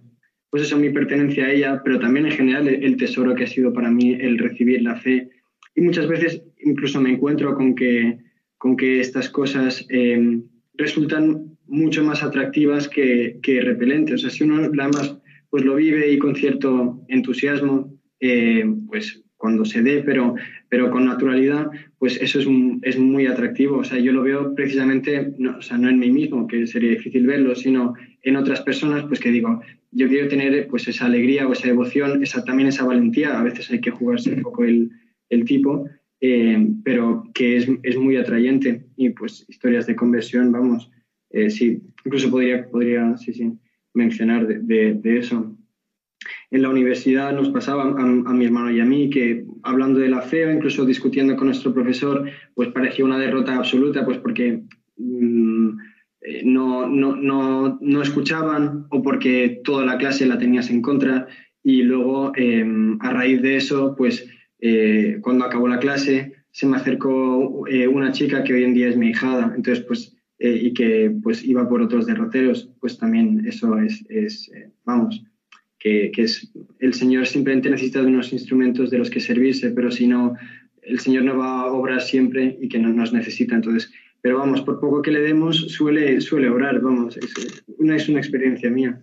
pues eso, mi pertenencia a ella, pero también en general el, tesoro que ha sido para mí el recibir la fe. Y muchas veces incluso me encuentro con que, con que estas cosas eh, resultan mucho más atractivas que, que, repelentes. O sea, si uno además pues lo vive y con cierto entusiasmo, eh, pues cuando se dé, pero, pero con naturalidad, pues eso es, es, muy atractivo. O sea, yo lo veo precisamente, no, o sea, no en mí mismo, que sería difícil verlo, sino en otras personas, pues que digo, yo quiero tener pues esa alegría o esa devoción, esa, también esa valentía, a veces hay que jugarse un poco el, el tipo, eh, pero que es, es, muy atrayente. Y pues historias de conversión, vamos, eh, sí, incluso podría, podría sí, sí, mencionar de, de, eso. en la universidad nos pasaba a, mi hermano y a mí que hablando de la fe o incluso discutiendo con nuestro profesor, pues parecía una derrota absoluta, pues porque mm, eh, no, no, no, no, escuchaban o porque toda la clase la tenías en contra y luego em, a raíz de eso, pues eh, cuando acabó la clase se me acercó eh, una chica que hoy en día es mi hijada, entonces pues y que pues iba por otros derroteros, pues también eso es, es vamos, que, es, el Señor simplemente necesita de unos instrumentos de los que servirse, pero si no, el Señor no va a obrar siempre y que no nos necesita. Entonces, pero vamos, por poco que le demos, suele, suele obrar, vamos, es una, es una experiencia mía.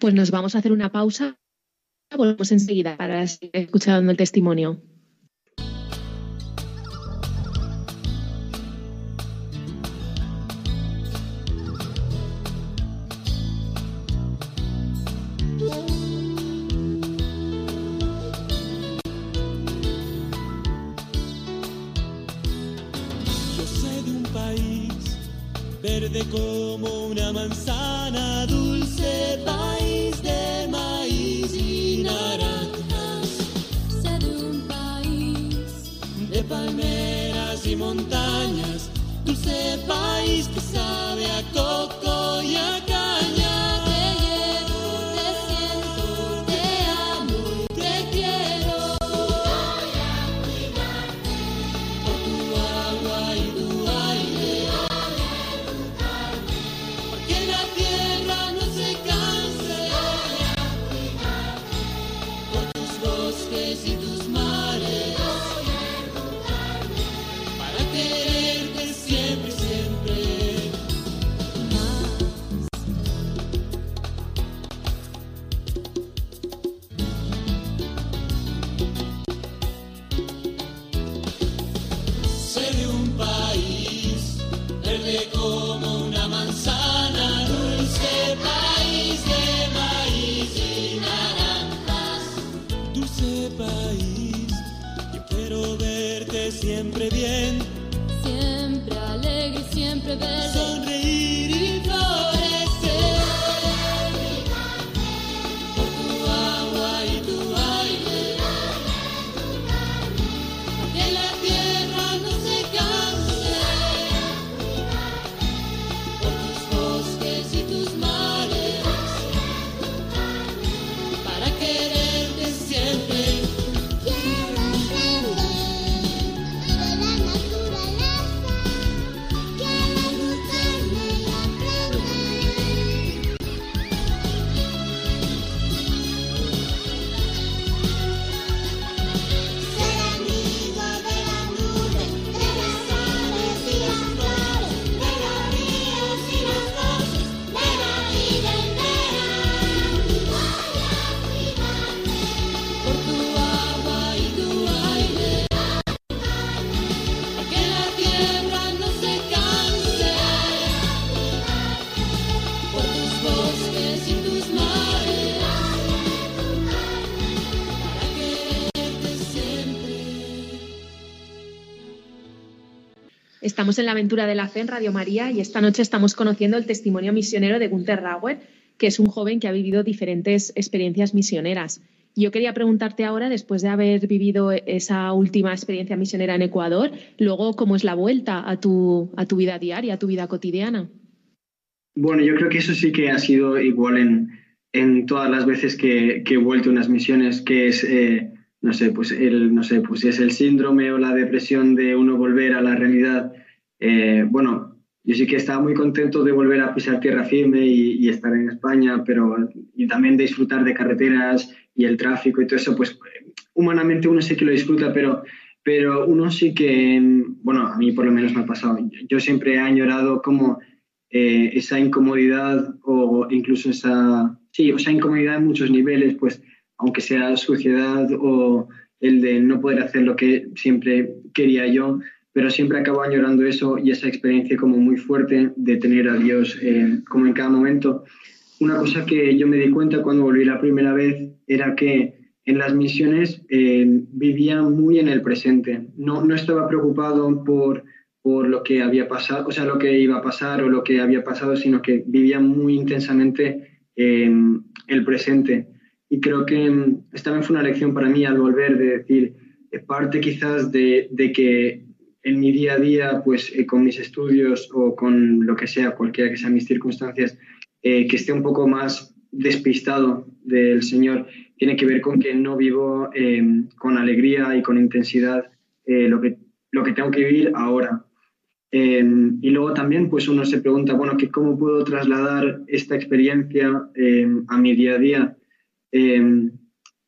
Pues nos vamos a hacer una pausa, volvemos enseguida para seguir escuchando el testimonio. Estamos en la aventura de la fe en Radio María y esta noche estamos conociendo el testimonio misionero de Gunther Rauer, que es un joven que ha vivido diferentes experiencias misioneras. Yo quería preguntarte ahora, después de haber vivido esa última experiencia misionera en Ecuador, luego cómo es la vuelta a tu, a tu vida diaria, a tu vida cotidiana. Bueno, yo creo que eso sí que ha sido igual en, en todas las veces que, que, he vuelto a unas misiones, que es, eh, no sé, pues el, no sé, pues es el síndrome o la depresión de uno volver a la realidad eh, bueno, yo sí que estaba muy contento de volver a pisar tierra firme y, estar en España, pero y también de disfrutar de carreteras y el tráfico y todo eso, pues humanamente uno sí que lo disfruta, pero, pero uno sí que, bueno, a mí por lo menos me ha pasado, yo siempre he añorado como eh, esa incomodidad o incluso esa, sí, esa incomodidad en muchos niveles, pues aunque sea suciedad o el de no poder hacer lo que siempre quería yo, pero siempre acabo añorando eso y esa experiencia como muy fuerte de tener a Dios eh, como en cada momento. Una cosa que yo me di cuenta cuando volví la primera vez era que en las misiones eh, vivía muy en el presente. No, no estaba preocupado por, por lo que había pasado, o sea, lo que iba a pasar o lo que había pasado, sino que vivía muy intensamente eh, el presente. y creo que mm, esta vez fue una lección para mí al volver de decir, eh, parte quizás de, de que en mi día a día, pues eh, con mis estudios o con lo que sea, cualquiera que sean mis circunstancias, eh, que esté un poco más despistado del Señor, tiene que ver con que no vivo eh, con alegría y con intensidad lo, que, lo que tengo que vivir ahora. y luego también, pues uno se pregunta, bueno, que ¿cómo puedo trasladar esta experiencia a mi día a día?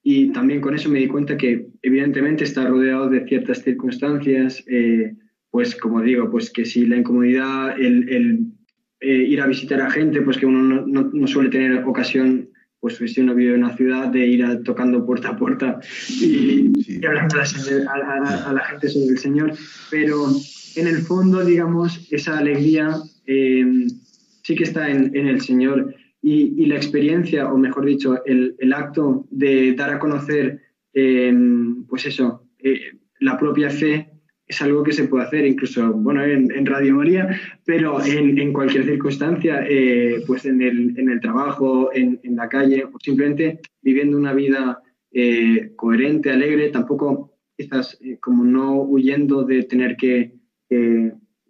Y también con eso me di cuenta que evidentemente está rodeado de ciertas circunstancias, eh, pues como digo, pues que si la incomodidad, el, eh, ir a visitar a gente, pues que uno no, suele tener ocasión, pues si uno vive en una ciudad, de ir tocando puerta a puerta y, hablando a la, gente sobre el Señor, pero en el fondo, digamos, esa alegría eh, sí que está en, en el Señor y, la experiencia, o mejor dicho, el, acto de dar a conocer, eh, pues eso, eh, la propia fe es algo que se puede hacer incluso, bueno, en, Radio María, pero en, cualquier circunstancia, eh, pues en el, en el trabajo, en, la calle, o simplemente viviendo una vida coherente, alegre, tampoco quizás como no huyendo de tener que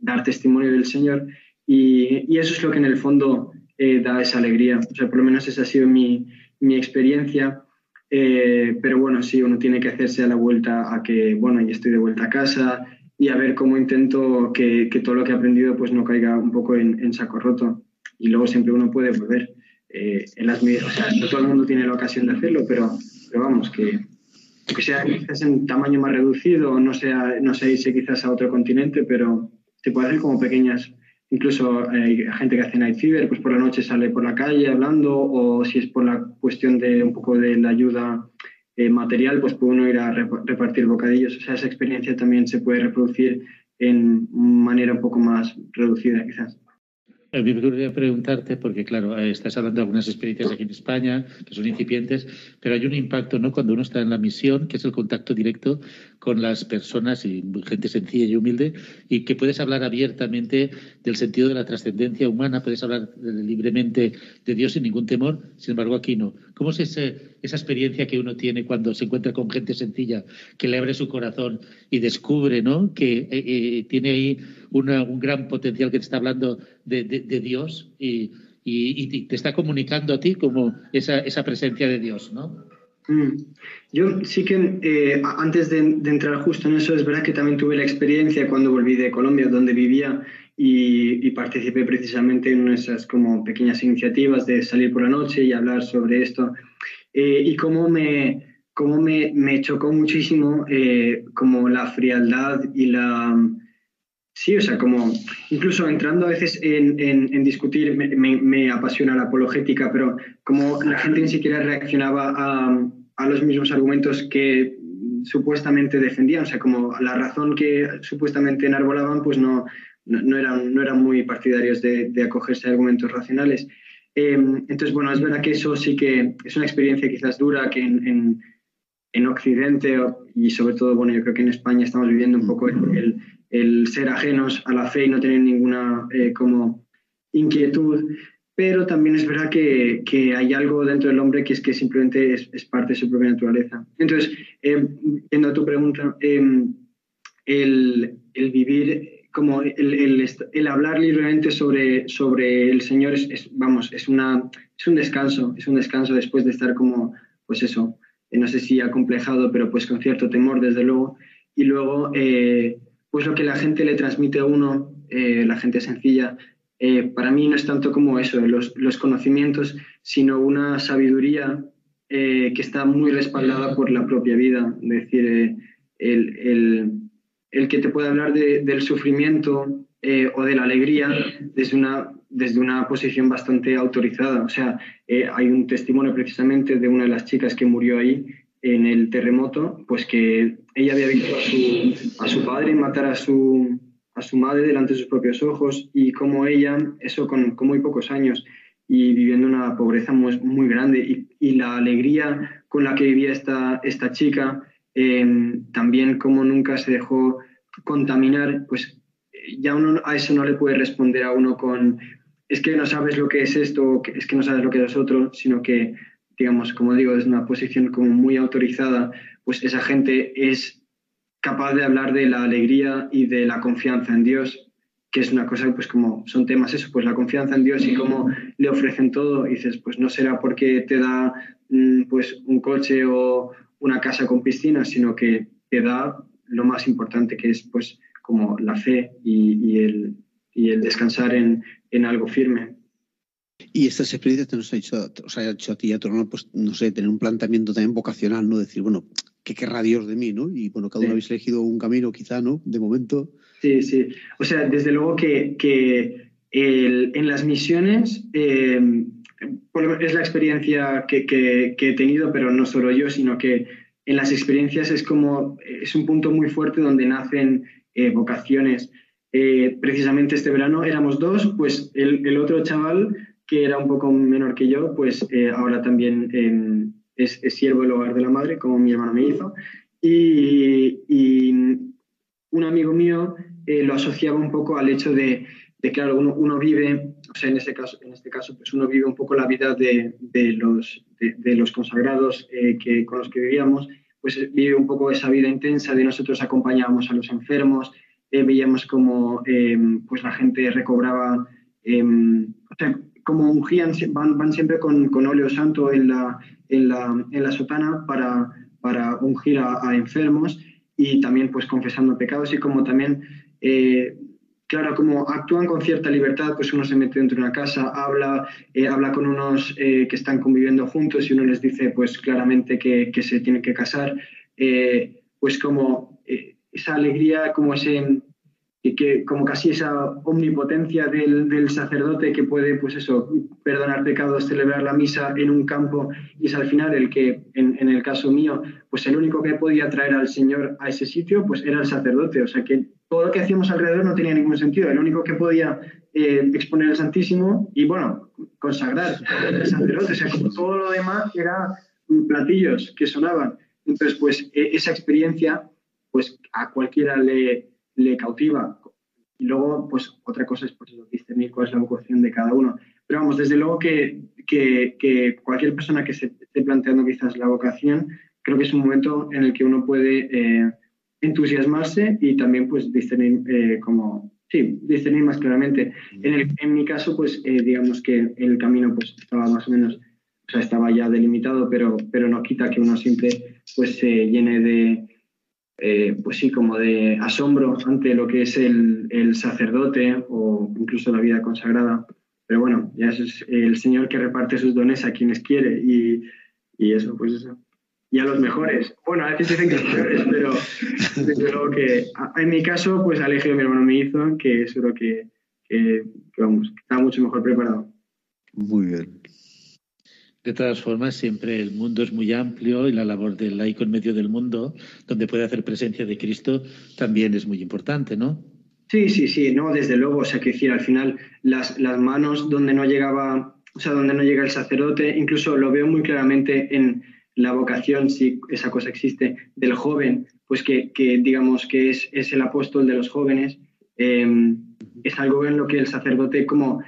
dar testimonio del Señor. Y, eso es lo que en el fondo eh, da esa alegría. O sea, por lo menos esa ha sido mi, mi experiencia. Eh, pero bueno, sí, uno tiene que hacerse a la vuelta a que, bueno, ya estoy de vuelta a casa y a ver cómo intento que, que todo lo que he aprendido pues no caiga un poco en, saco roto. Y luego siempre uno puede volver. Eh, en las, o sea, no todo el mundo tiene la ocasión de hacerlo, pero, pero vamos, que, que sea quizás en tamaño más reducido, no sea, no sé, quizás a otro continente, pero se puede hacer como pequeñas Incluso hay gente que hace night fever, pues por la noche sale por la calle hablando, o si es por la cuestión de un poco de la ayuda eh, material, pues puede uno ir a repartir bocadillos. O sea, esa experiencia también se puede reproducir en manera un poco más reducida, quizás. A mí me gustaría preguntarte, porque claro, eh, estás hablando de algunas experiencias aquí en España que son incipientes, pero hay un impacto ¿no? cuando uno está en la misión, que es el contacto directo con las personas y gente sencilla y humilde, y que puedes hablar abiertamente del sentido de la trascendencia humana, puedes hablar libremente de Dios sin ningún temor, sin embargo aquí no. ¿Cómo es ese, esa experiencia que uno tiene cuando se encuentra con gente sencilla, que le abre su corazón y descubre ¿no? que eh, eh, tiene ahí un gran potencial que te está hablando de, Dios y, te está comunicando a ti como esa, esa presencia de Dios, ¿no? Mm. Yo sí que eh, antes de, entrar justo en eso, es verdad que también tuve la experiencia cuando volví de Colombia, donde vivía, y, participé precisamente en esas como pequeñas iniciativas de salir por la noche y hablar sobre esto. Eh, y cómo me, cómo me, me chocó muchísimo eh, como la frialdad y la Sí, o sea, como incluso entrando a veces en, en, discutir, me, me, apasiona la apologética, pero como la gente ni siquiera reaccionaba a, a, los mismos argumentos que supuestamente defendían, o sea, como la razón que supuestamente enarbolaban, pues no, no, eran, no eran muy partidarios de, de acogerse a argumentos racionales. Em, entonces, bueno, es verdad que eso sí que es una experiencia quizás dura que en, en, Occidente y sobre todo, bueno, yo creo que en España estamos viviendo un poco el ser ajenos a la fe y no tener ninguna eh, como inquietud, pero también es verdad que, hay algo dentro del hombre que es que simplemente es, parte de su propia naturaleza. Entonces, eh, viendo a tu pregunta, em, el, vivir como el, el, el, hablar libremente sobre, sobre el Señor es, vamos, es, una, es un descanso, es un descanso después de estar como, pues eso, eh, no sé si acomplejado, pero pues con cierto temor, desde luego. Y luego, eh, pues lo que la gente le transmite a uno, eh, la gente sencilla, eh, para mí no es tanto como eso, los, los conocimientos, sino una sabiduría eh, que está muy respaldada por la propia vida. Es decir, el, el, el, que te puede hablar de, del sufrimiento o de la alegría desde una, desde una posición bastante autorizada. O sea, hay un testimonio precisamente de una de las chicas que murió ahí en el terremoto, pues que ella había visto a su, a su padre matar a su, a su madre delante de sus propios ojos y como ella, eso con, con muy pocos años y viviendo una pobreza muy, muy grande y, y, la alegría con la que vivía esta, esta chica, eh, también como nunca se dejó contaminar, pues ya uno a eso no le puede responder a uno con es que no sabes lo que es esto, es que no sabes lo que es otro, sino que digamos, como digo, desde una posición como muy autorizada, pues esa gente es capaz de hablar de la alegría y de la confianza en Dios, que es una cosa, pues como son temas eso, pues la confianza en Dios y cómo le ofrecen todo, y dices, pues no será porque te da mm, pues un coche o una casa con piscina, sino que te da lo más importante que es pues como la fe y, y el, y el descansar en, en algo firme. Y estas experiencias te nos ha hecho, os ha hecho a ti y a tu hermano, pues, no sé, tener un planteamiento también vocacional, ¿no? Decir, bueno, ¿qué querrá Dios de mí, no? Y bueno, cada uno Sí. habéis elegido un camino, quizá, ¿no? De momento. Sí, sí. O sea, desde luego que, que el- en las misiones eh, es la experiencia que, que- que he tenido, pero no solo yo, sino que en las experiencias es como es un punto muy fuerte donde nacen eh, vocaciones. Eh, precisamente este verano éramos dos, pues el, el otro chaval que era un poco menor que yo, pues eh, ahora también eh, es, es siervo del hogar de la madre, como mi hermano me hizo. Y, y un amigo mío eh, lo asociaba un poco al hecho de, de claro, uno, uno vive, o sea, en este caso, en este caso pues uno vive un poco la vida de, de los, de, los consagrados eh, que, con los que vivíamos, pues vive un poco esa vida intensa de nosotros acompañábamos a los enfermos, eh, veíamos como eh, pues la gente recobraba, eh, o sea, como ungían, van, van siempre con, con óleo santo en la, en la, en la sotana para, para ungir a, a enfermos y también pues confesando pecados y como también, eh, claro, como actúan con cierta libertad, pues uno se mete dentro de una casa, habla, eh, habla con unos eh, que están conviviendo juntos y uno les dice pues claramente que, que se tienen que casar, eh, pues como esa alegría, como ese que como casi esa omnipotencia del, del, sacerdote que puede, pues eso, perdonar pecados, celebrar la misa en un campo y es al final el que, en, en, el caso mío, pues el único que podía traer al Señor a ese sitio, pues era el sacerdote. O sea que todo lo que hacíamos alrededor no tenía ningún sentido. El único que podía eh, exponer el Santísimo y, bueno, consagrar el sacerdote. O sea, como todo lo demás era platillos que sonaban. Entonces, pues esa experiencia, pues a cualquiera le le cautiva. Y luego, pues otra cosa es pues, discernir cuál es la vocación de cada uno. Pero vamos, desde luego que, que, que, cualquier persona que se esté planteando quizás la vocación, creo que es un momento en el que uno puede eh, entusiasmarse y también pues discernir eh, como, sí, discernir más claramente. En, el, en mi caso, pues eh, digamos que el camino pues estaba más o menos, o sea, estaba ya delimitado, pero, pero no quita que uno siempre pues se llene de, eh, pues sí, como de asombro ante lo que es el, el, sacerdote o incluso la vida consagrada. Pero bueno, ya es el Señor que reparte sus dones a quienes quiere y, y eso, pues eso. Y a los mejores. Bueno, a veces dicen que los mejores, pero desde luego que en mi caso, pues Alegio, mi hermano, me hizo, que seguro que, que, que vamos, que está mucho mejor preparado. Muy bien. De todas formas, siempre el mundo es muy amplio y la labor del laico en medio del mundo, donde puede hacer presencia de Cristo, también es muy importante, ¿no? Sí, sí, sí, no, desde luego, o sea, que decir, al final las, las manos donde no llegaba, o sea, donde no llega el sacerdote, incluso lo veo muy claramente en la vocación, si esa cosa existe, del joven, pues que, digamos que es, es, el apóstol de los jóvenes, eh, es algo en lo que el sacerdote como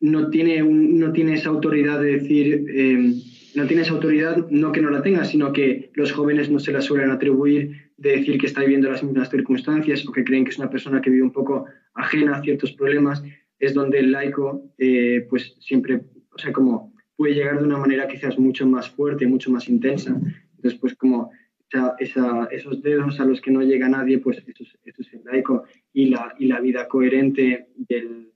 no tiene, no tiene esa autoridad de decir, eh, no tiene esa autoridad, no que no la tenga, sino que los jóvenes no se la suelen atribuir de decir que está viviendo las mismas circunstancias o que creen que es una persona que vive un poco ajena a ciertos problemas, es donde el laico, eh, pues siempre, o sea, como puede llegar de una manera quizás mucho más fuerte, mucho más intensa. Entonces, pues como esa, esa, esos dedos a los que no llega nadie, pues eso es, eso es el laico y la, y la vida coherente del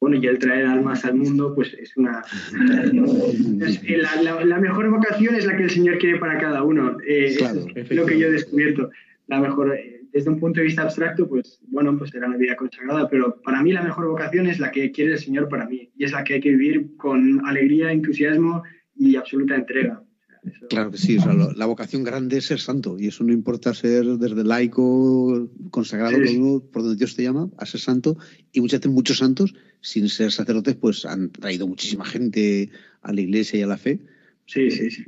bueno, y el traer almas al mundo, pues es una... es, (laughs) la, la, la, mejor vocación es la que el Señor quiere para cada uno. Eh, claro, es lo que yo he descubierto. La mejor, eh, desde un punto de vista abstracto, pues bueno, pues será una vida consagrada, pero para mí la mejor vocación es la que quiere el Señor para mí, y es la que hay que vivir con alegría, entusiasmo y absoluta entrega. Eso. Claro que sí, o sea, la vocación grande es ser santo y eso no importa ser desde laico, consagrado sí. por donde Dios te llama, a ser santo y muchas veces muchos santos sin ser sacerdotes pues han traído muchísima gente a la iglesia y a la fe. Sí, sí, sí.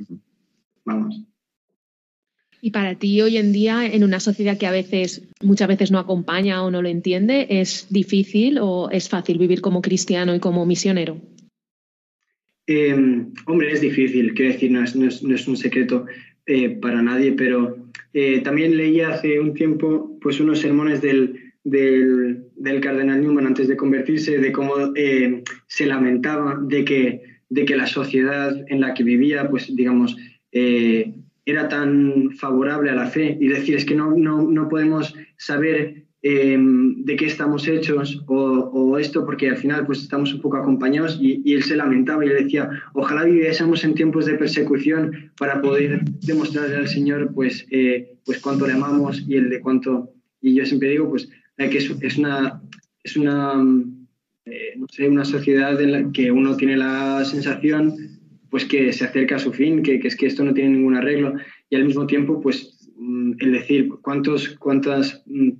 Vamos. Y para ti hoy en día, en una sociedad que a veces, muchas veces no acompaña o no lo entiende, ¿es difícil o es fácil vivir como cristiano y como misionero? Eh, hombre, es difícil, quiero decir, no es, un secreto eh, para nadie, pero eh, también leí hace un tiempo pues, unos sermones del, del, cardenal Newman antes de convertirse, de cómo eh, se lamentaba de que, de que la sociedad en la que vivía, pues digamos, era tan favorable a la fe y decir es que no, no, no podemos saber eh, de qué estamos hechos o, o, esto porque al final pues estamos un poco acompañados y, y, él se lamentaba y le decía ojalá viviésemos en tiempos de persecución para poder demostrarle al Señor pues, eh, pues cuánto le amamos y el de cuánto y yo siempre digo pues que es, es una es una eh, no sé una sociedad en la que uno tiene la sensación pues que se acerca a su fin que, que es que esto no tiene ningún arreglo. Y al mismo tiempo pues mm, el decir cuántos cuántas mm,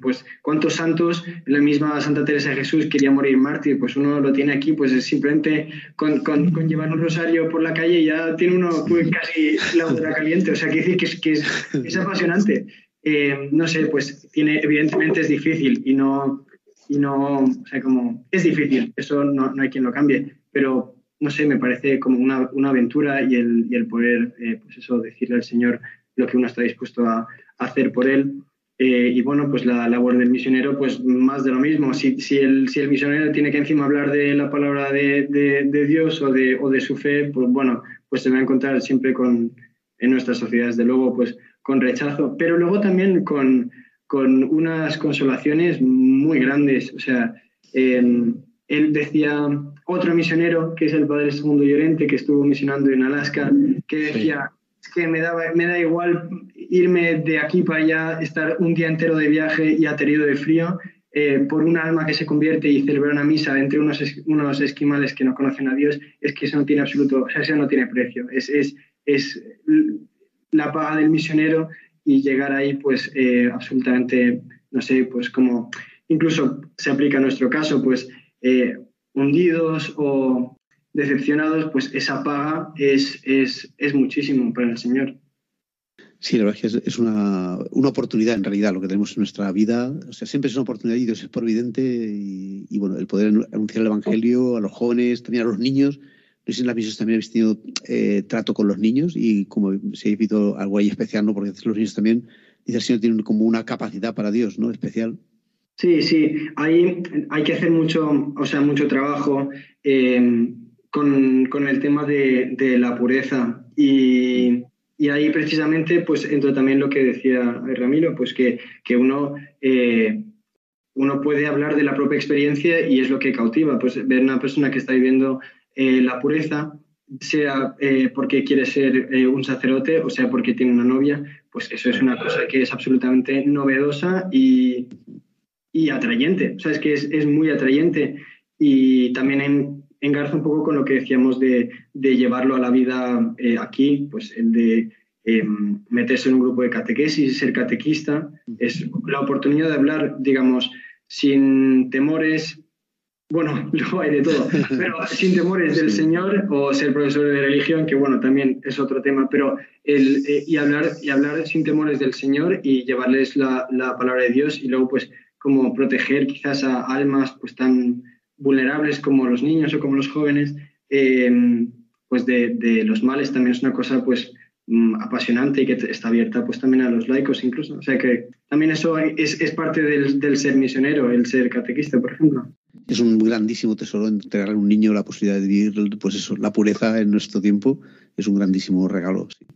pues cuántos santos la misma Santa Teresa de Jesús quería morir mártir, pues uno lo tiene aquí, pues es simplemente con, con, con llevar un rosario por la calle ya tiene uno pues, casi la otra caliente, o sea, quiere decir que es, que es, es apasionante. Eh, no sé, pues tiene, evidentemente es difícil y no, y no, o sea, como, es difícil, eso no, no hay quien lo cambie, pero no sé, me parece como una, una aventura y el, y el poder, eh, pues eso, decirle al Señor lo que uno está dispuesto a, hacer por Él. Eh, y bueno, pues la labor del misionero, pues más de lo mismo. Si, si, el, si el misionero tiene que encima hablar de la palabra de, de, de, Dios o de, o de su fe, pues bueno, pues se va a encontrar siempre con, en nuestras sociedades, de luego, pues con rechazo, pero luego también con, con unas consolaciones muy grandes. O sea, eh, él decía, otro misionero, que es el padre Segundo Llorente, que estuvo misionando en Alaska, que decía... Sí que me, daba, me da igual irme de aquí para allá, estar un día entero de viaje y aterido de frío, eh, por un alma que se convierte y celebrar una misa entre unos, es, unos esquimales que no conocen a Dios, es que eso no tiene absoluto, o sea, eso no tiene precio. Es, es, es la paga del misionero y llegar ahí, pues, eh, absolutamente, no sé, pues como incluso se aplica a nuestro caso, pues, eh, hundidos o decepcionados, pues esa paga es, es, es muchísimo para el Señor. Sí, la verdad es que es, una, una, oportunidad en realidad lo que tenemos en nuestra vida. O sea, siempre es una oportunidad y Dios es providente y, bueno, el poder anunciar el Evangelio a los jóvenes, también a los niños. No sé si en las misiones también habéis tenido eh, trato con los niños y como si habéis visto algo ahí especial, ¿no? Porque los niños también, dice el Señor, tienen como una capacidad para Dios, ¿no? Especial. Sí, sí, hay, hay que hacer mucho, o sea, mucho trabajo. Eh, con, con el tema de, de, la pureza. Y, y, ahí precisamente pues entra también lo que decía Ramiro, pues que, que uno, eh, uno puede hablar de la propia experiencia y es lo que cautiva, pues ver una persona que está viviendo eh, la pureza, sea eh, porque quiere ser eh, un sacerdote o sea porque tiene una novia, pues eso es una cosa que es absolutamente novedosa y, y atrayente, o sea, es que es, es muy atrayente. Y también en, engarza un poco con lo que decíamos de, de llevarlo a la vida eh, aquí, pues el de eh, meterse en un grupo de catequesis, ser catequista, es la oportunidad de hablar, digamos, sin temores, bueno, (laughs) luego hay de todo, pero sin temores del Señor o ser profesor de religión, que bueno, también es otro tema, pero el, eh, y, hablar, y hablar sin temores del Señor y llevarles la, la palabra de Dios y luego pues como proteger quizás a almas pues tan vulnerables como los niños o como los jóvenes, eh, pues de, de, los males también es una cosa pues mm, apasionante y que está abierta pues también a los laicos incluso. O sea que también eso es, es parte del, del, ser misionero, el ser catequista, por ejemplo. Es un grandísimo tesoro entregarle a un niño la posibilidad de vivir pues eso, la pureza en nuestro tiempo. Es un grandísimo regalo. Sí.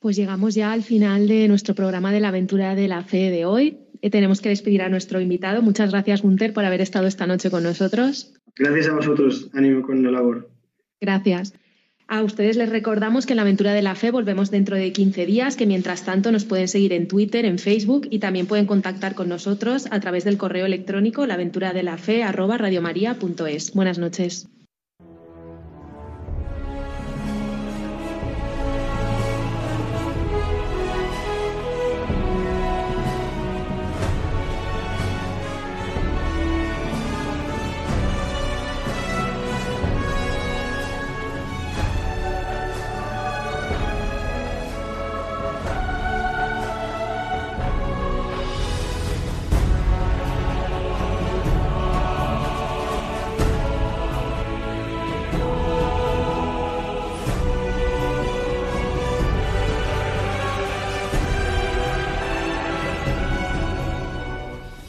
Pues llegamos ya al final de nuestro programa de la aventura de la fe de hoy. Eh, tenemos que despedir a nuestro invitado. Muchas gracias, Gunter, por haber estado esta noche con nosotros. Gracias a vosotros. Ánimo con la labor. Gracias. A ustedes les recordamos que en la aventura de la fe volvemos dentro de 15 días, que mientras tanto nos pueden seguir en Twitter, en Facebook y también pueden contactar con nosotros a través del correo electrónico laventuradelafe@radiomaria.es. Buenas noches.